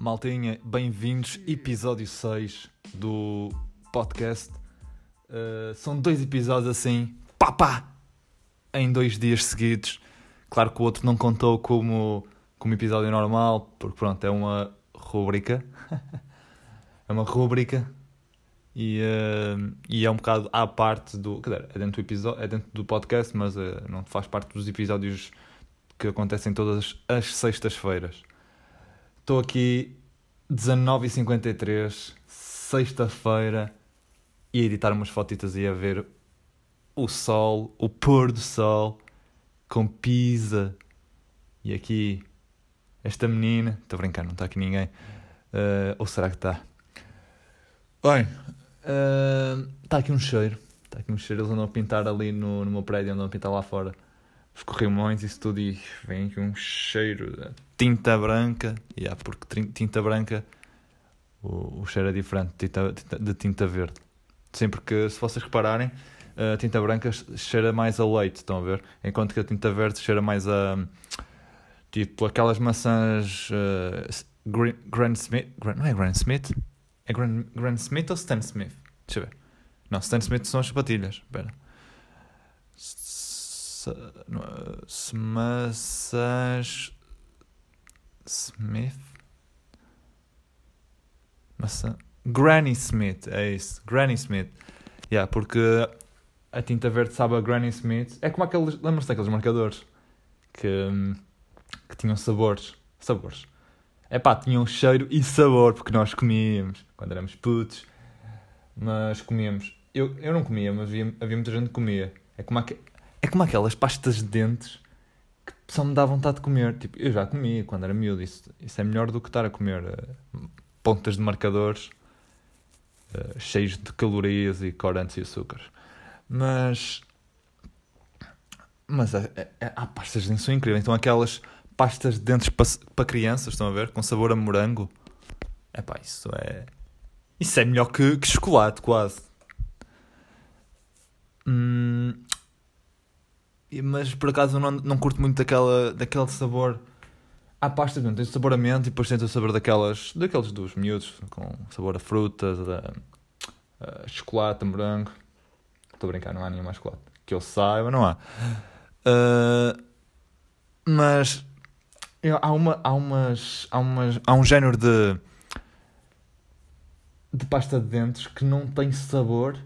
Maltinha, bem-vindos, episódio 6 do podcast. Uh, são dois episódios assim, pá pá, em dois dias seguidos. Claro que o outro não contou como, como episódio normal, porque pronto, é uma rúbrica. é uma rúbrica e, uh, e é um bocado à parte do. Quer dizer, é dentro do, episódio, é dentro do podcast, mas uh, não faz parte dos episódios que acontecem todas as sextas-feiras. Estou aqui 19h53, sexta-feira, e a editar umas fotitas e a ver o sol, o pôr do sol, com pizza. E aqui, esta menina, estou brincando, não está aqui ninguém. Uh, ou será que está? Bem, está uh, aqui um cheiro. Está aqui um cheiro, eles andam a pintar ali no, no meu prédio, andam a pintar lá fora os corrimões, isso tudo, e vem aqui um cheiro de tinta branca, yeah, porque tinta branca o, o cheiro é diferente de tinta, de tinta verde. Sempre que, se vocês repararem, a tinta branca cheira mais a leite, estão a ver? Enquanto que a tinta verde cheira mais a. Tipo, aquelas maçãs. Uh, Grand Smith. não é Grand Smith? É Grand, Grand Smith ou Stan Smith? Deixa eu ver. Não, Stan Smith são as sapatilhas. Espera. Maçãs. Smith? Maçã. Granny Smith, é isso. Granny Smith. Yeah, porque a tinta verde sabe a Granny Smith. É como aqueles. Lembram-se daqueles marcadores que, que tinham sabores. Sabores. É pá, tinham cheiro e sabor, porque nós comíamos quando éramos putos. Mas comíamos. Eu, eu não comia, mas havia, havia muita gente que comia. É como, aqu... é como aquelas pastas de dentes que só me dá vontade de comer. Tipo, eu já comi quando era miúdo. Isso, isso é melhor do que estar a comer uh, pontas de marcadores uh, cheios de calorias e corantes e açúcares. Mas. Mas é, é, há pastas de dentes são incríveis. Então aquelas pastas de dentes para, para crianças, estão a ver? Com sabor a morango. É pá, isso é. Isso é melhor que, que chocolate, quase. Hum, mas por acaso não, não curto muito daquela, daquele sabor. Há pastas, não, tem sabor a e depois tem o sabor daquelas, daqueles dos miúdos, com sabor a frutas, a, a chocolate, a. Estou a brincar, não há nenhuma chocolate. Que eu saiba, não há. Uh, mas há, uma, há, umas, há, umas, há um género de, de pasta de dentes que não tem sabor.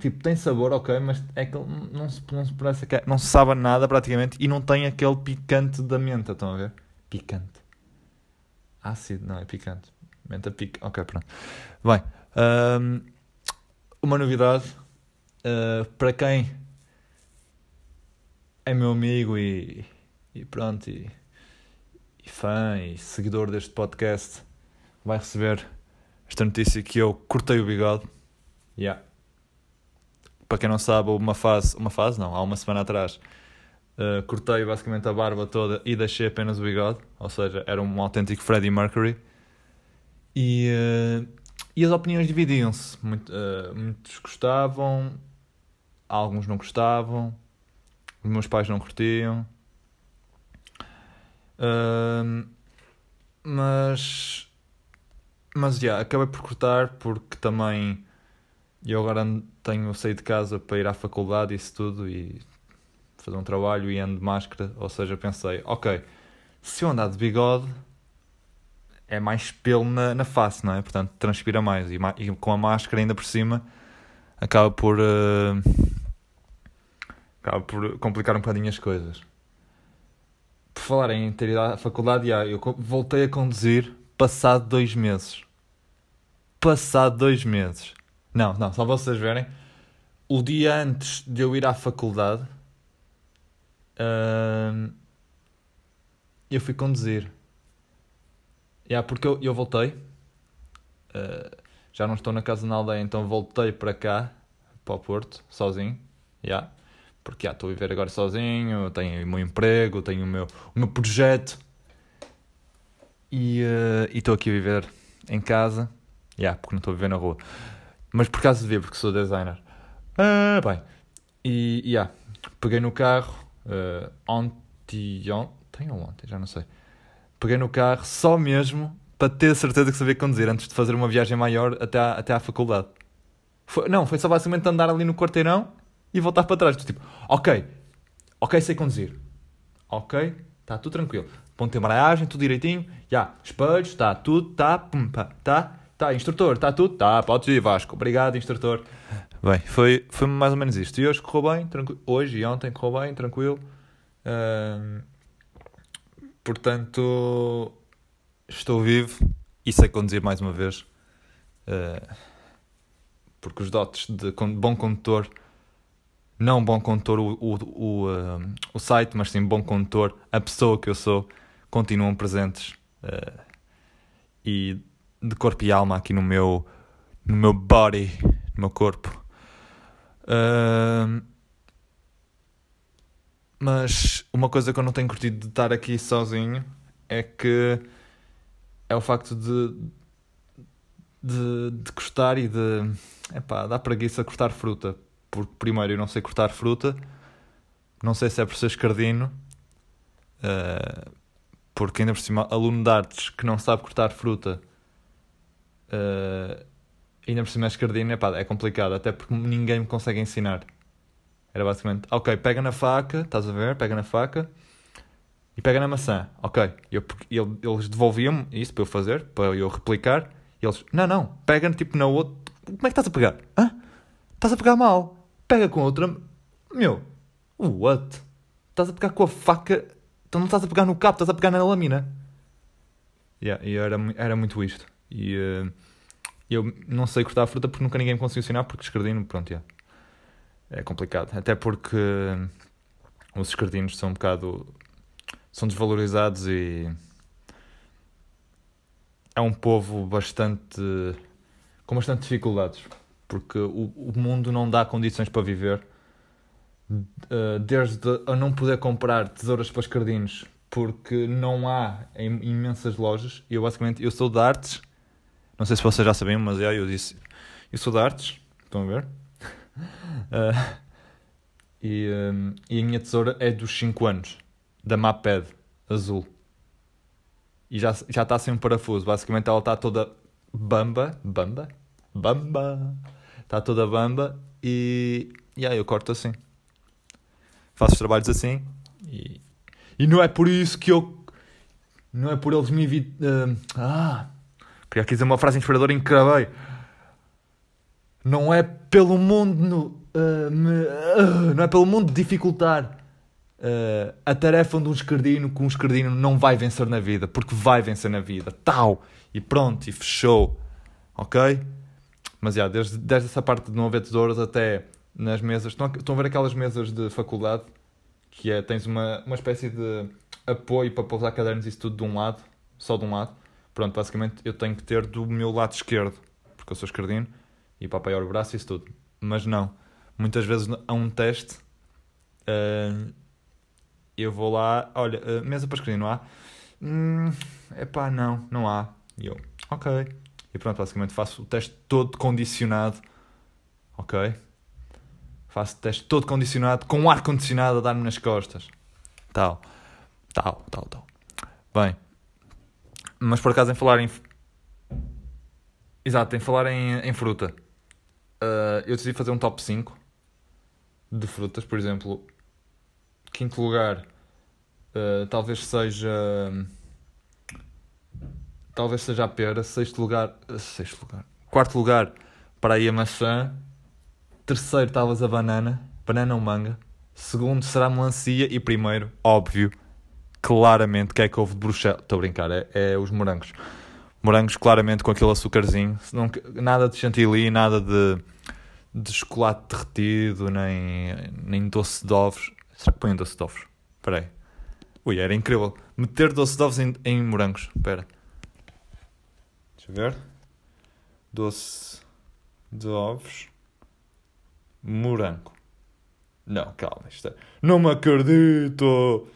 Tipo, tem sabor, ok, mas é que não se, não se parece que não se sabe nada praticamente e não tem aquele picante da menta, estão a ver? Picante. Ácido, não, é picante. Menta pica. Ok, pronto. Bem, um, uma novidade uh, para quem é meu amigo e, e pronto, e, e fã e seguidor deste podcast, vai receber esta notícia que eu cortei o bigode. Yeah. Para quem não sabe, uma fase, uma fase não, há uma semana atrás, uh, cortei basicamente a barba toda e deixei apenas o bigode, ou seja, era um autêntico Freddie Mercury. E, uh, e as opiniões dividiam-se. Muito, uh, muitos gostavam, alguns não gostavam, os meus pais não curtiam. Uh, mas mas já, yeah, acabei por cortar porque também eu agora tenho saído de casa para ir à faculdade e isso tudo e fazer um trabalho e ando de máscara, ou seja, pensei, ok, se eu andar de bigode é mais pelo na, na face, não é? Portanto, transpira mais e, e com a máscara ainda por cima acaba por uh, acaba por complicar um bocadinho as coisas. Por falar em ter ido à faculdade, já, eu voltei a conduzir passado dois meses. Passado dois meses. Não, não, só vocês verem. O dia antes de eu ir à faculdade, uh, eu fui conduzir. Yeah, porque eu, eu voltei. Uh, já não estou na casa na aldeia, então voltei para cá, para o Porto, sozinho. Yeah porque já estou a viver agora sozinho, tenho o meu emprego, tenho o meu, o meu projeto e uh, estou aqui a viver em casa, yeah, porque não estou a viver na rua, mas por de ver, porque sou designer. Uh, bem, e yeah, peguei no carro uh, ontem, ontem ou ontem, já não sei. Peguei no carro só mesmo para ter certeza que sabia conduzir antes de fazer uma viagem maior até à, até à faculdade. Foi, não, foi só basicamente andar ali no quarteirão e voltar para trás. Tipo, ok, ok, sei conduzir. Ok, está tudo tranquilo. Ponto de embreagem, tudo direitinho. Já, yeah, espelhos, está tudo, está, pum, pá, está, está, instrutor, está tudo, está, pode ir, Vasco. Obrigado, instrutor. Bem, foi, foi mais ou menos isto. E hoje correu bem. Hoje e ontem correu bem, tranquilo. Portanto, estou vivo e sei conduzir mais uma vez. Uh, porque os dotes de bom condutor, não bom condutor o, o, o, uh, o site, mas sim bom condutor, a pessoa que eu sou, continuam presentes. Uh, e de corpo e alma aqui no meu, no meu body, no meu corpo. Mas uma coisa que eu não tenho curtido de estar aqui sozinho é que é o facto de, de, de cortar e de. Epá, dá preguiça cortar fruta. Porque, primeiro, eu não sei cortar fruta, não sei se é por ser escardino, uh, porque ainda por cima, aluno de artes que não sabe cortar fruta, uh, ainda por cima é escardino, epá, é complicado, até porque ninguém me consegue ensinar. Era basicamente, ok, pega na faca, estás a ver? Pega na faca e pega na maçã. Ok, eu, eu, eles devolviam-me isso para eu fazer, para eu replicar. E eles, não, não, pega tipo na outra. Como é que estás a pegar? Hã? Estás a pegar mal. Pega com outra. Meu, what? Estás a pegar com a faca. Então não estás a pegar no cabo, estás a pegar na lâmina. Yeah, e era, era muito isto. E uh, eu não sei cortar a fruta porque nunca ninguém me conseguiu ensinar, porque escardino, pronto, yeah. é complicado. Até porque os escardinos são um bocado são desvalorizados e é um povo bastante com bastante dificuldades porque o, o mundo não dá condições para viver uh, desde a não poder comprar tesouras para escardinos porque não há imensas lojas eu basicamente eu sou de artes não sei se vocês já sabiam mas é, eu disse eu sou de artes estão a ver uh, e, um, e a minha tesoura é dos 5 anos da Maped azul. E já, já está sem um parafuso. Basicamente ela está toda bamba. Bamba? Bamba! Está toda bamba e. E aí eu corto assim. Faço os trabalhos assim. E, e não é por isso que eu. Não é por eles me evitar. Uh, ah! Queria aqui dizer uma frase inspiradora e encravei. Não é pelo mundo. No, uh, me, uh, não é pelo mundo dificultar uh, a tarefa de um escardino que um escardino não vai vencer na vida, porque vai vencer na vida. Tal! E pronto, e fechou. Ok? Mas já, desde, desde essa parte de não haver tesouros até nas mesas. Estão a, estão a ver aquelas mesas de faculdade? Que é, tens uma, uma espécie de apoio para pousar cadernos e isso tudo de um lado, só de um lado. Pronto, basicamente eu tenho que ter do meu lado esquerdo, porque eu sou escardino, e para apoiar o braço e isso tudo. Mas não. Muitas vezes há um teste uh, eu vou lá, olha, uh, mesa para não há? Hum, epá, não, não há. E eu, ok. E pronto, basicamente faço o teste todo condicionado, ok? Faço o teste todo condicionado, com o ar-condicionado a dar-me nas costas. Tal, tal, tal, tal. Bem, mas por acaso em falar em... Exato, em falar em, em fruta. Uh, eu decidi fazer um top 5 de frutas, por exemplo, quinto lugar uh, talvez seja talvez seja a pera sexto lugar uh, sexto lugar quarto lugar para aí a maçã terceiro talvez a banana banana ou manga segundo será a melancia e primeiro óbvio claramente que é que houve de Bruxelas estou a brincar é, é os morangos morangos claramente com aquele açúcarzinho não, nada de chantilly nada de de chocolate derretido nem, nem doce de ovos Será que põem doce de ovos? Espera aí. Ui, era incrível. Meter doce de ovos em, em morangos. Espera. Deixa eu ver. Doce de ovos. Morango. Não, calma. Isto é... Não me acredito!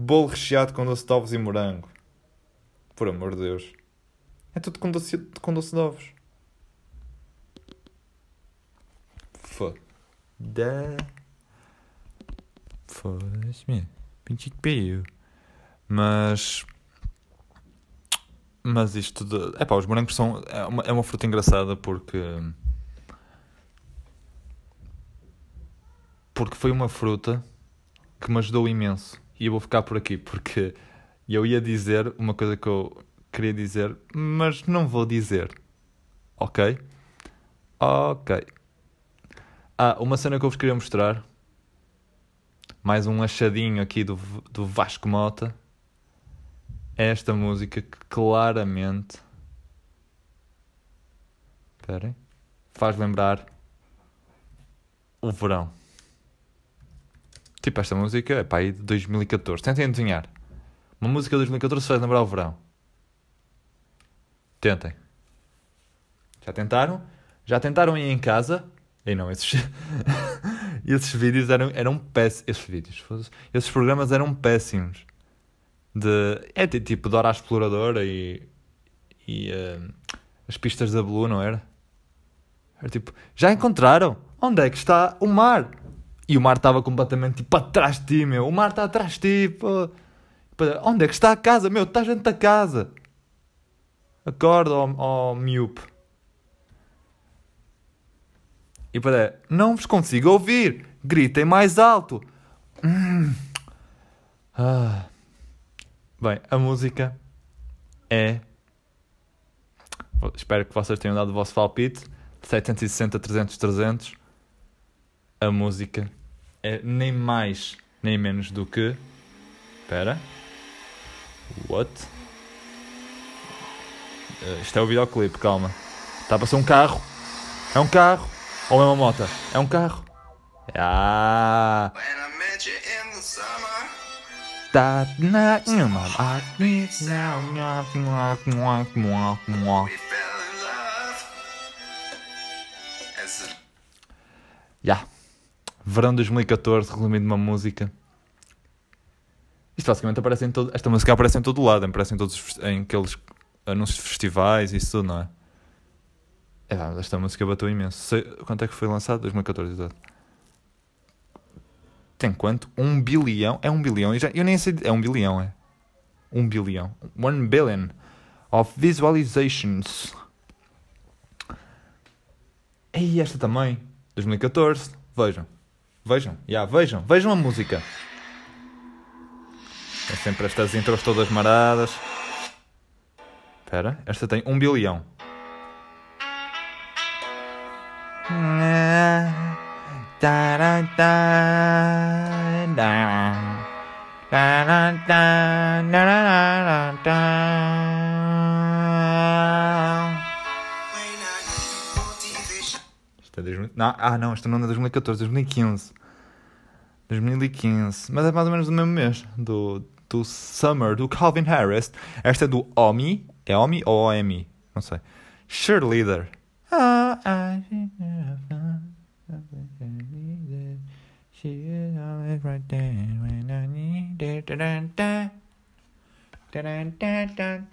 Bolo recheado com doce de ovos e morango. Por amor de Deus. É tudo com doce, com doce de ovos. Foda. Foda-se, Pinche que pariu. Mas. Mas isto de. É pá, os morangos são. É uma, é uma fruta engraçada porque. Porque foi uma fruta que me ajudou imenso. E eu vou ficar por aqui porque eu ia dizer uma coisa que eu queria dizer, mas não vou dizer. Ok? Ok. Ah, uma cena que eu vos queria mostrar. Mais um achadinho aqui do, do Vasco Mota. É esta música que claramente. Esperem. Faz lembrar o verão. Tipo, esta música é pá, aí de 2014. Tentem adivinhar. Uma música de 2014 faz lembrar o verão. Tentem. Já tentaram? Já tentaram ir em casa? E não, esses, esses vídeos eram, eram péssimos. Esses vídeos, esses programas eram péssimos. De, é tipo Dora a Exploradora e, e uh, as pistas da Blue, não era? Era tipo, já encontraram? Onde é que está o mar? E o mar estava completamente tipo atrás de ti, meu. O mar está atrás de ti, pô. Onde é que está a casa, meu? Está dentro da casa. Acorda, ó, ó miúpe. E para não vos consigo ouvir. Gritem mais alto. Hum. Ah. Bem, a música é. Espero que vocês tenham dado o vosso palpite. 760, 300, 300. A música é nem mais nem menos do que. Espera. What? Uh, isto é o videoclipe, calma. Está a passar um carro. É um carro. Ou é uma moto? É um carro. Ah. My heart Yeah. Verão 2014, resumindo uma música. Isto basicamente aparece em todo. Esta música aparece em todo lado, aparece em todos em aqueles anúncios de festivais e isso tudo, não é? É, esta música bateu imenso. Sei, quanto é que foi lançado? 2014, exato. Tem quanto? Um bilhão? É um bilhão? Eu, já, eu nem sei. É um bilhão, é. Um bilhão. One billion of visualizations. E esta também. 2014. Vejam. Vejam. Yeah, vejam. Vejam a música. Tem sempre estas intros todas maradas. Espera. Esta tem um bilhão. Isto é 2000... não, ah, não, isto não é 2014, 2015. 2015. Mas é mais ou menos do mesmo mês. Do, do Summer, do Calvin Harris. Esta é do Omi. É Omi ou OMI? Não sei. Cheerleader.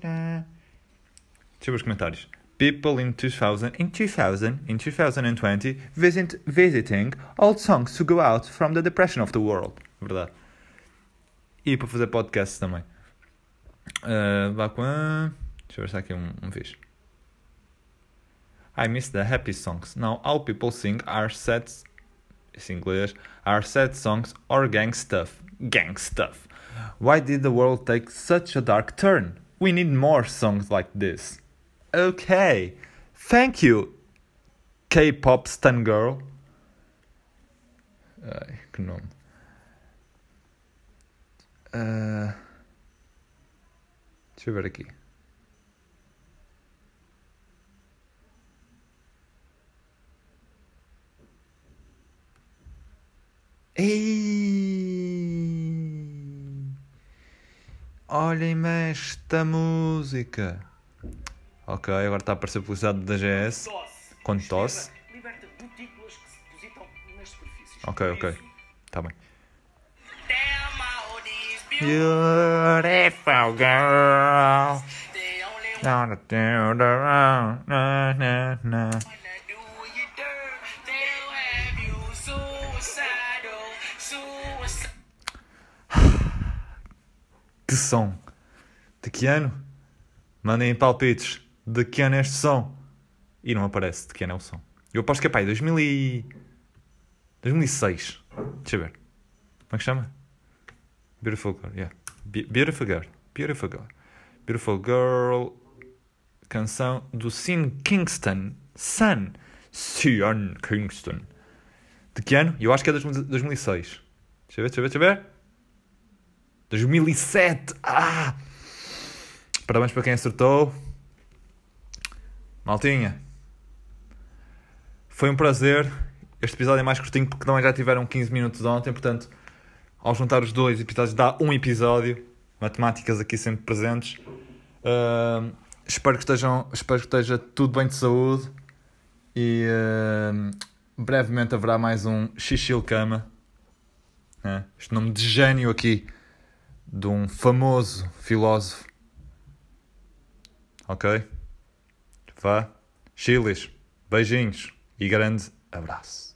It. Deixa eu ver os comentários. People in 2000, in 2000, in 2020, visit, visiting old songs to go out from the depression of the world. Verdade. E para fazer podcasts também. Vá com. Deixa eu ver se aqui um, um fixe. I miss the happy songs. Now all people sing are sad, English, are sad songs or gang stuff. Gang stuff. Why did the world take such a dark turn? We need more songs like this. Okay, thank you, K-pop stan girl. Ai, que nome. Uh, deixa eu ver aqui. Ei! Olhem-me esta música. Ok, agora está a aparecer publicidade da GS. Com tosse. Ok, ok. Está bem. Beautiful girl. Que som! De que ano? Mandem palpites de que ano é este som. E não aparece de que ano é o som. Eu aposto que é pá, 2000 e... 2006. Deixa eu ver. Como é que chama? Beautiful Girl, yeah. Be Beautiful Girl. Beautiful Girl. Beautiful Girl. Canção do Sean Kingston. Sun. Sean Kingston. De que ano? Eu acho que é 2006. Deixa eu ver, deixa eu ver, deixa eu ver. 2007. Ah! Parabéns para quem acertou. Maltinha. Foi um prazer. Este episódio é mais curtinho porque não já tiveram 15 minutos ontem, portanto, ao juntar os dois episódios dá um episódio. Matemáticas aqui sempre presentes. Uh, espero, que estejam, espero que esteja tudo bem de saúde e uh, brevemente haverá mais um Xixil Cama. É, este nome de gênio aqui de um famoso filósofo. Ok? Vá. Chiles. Beijinhos e grande abraço.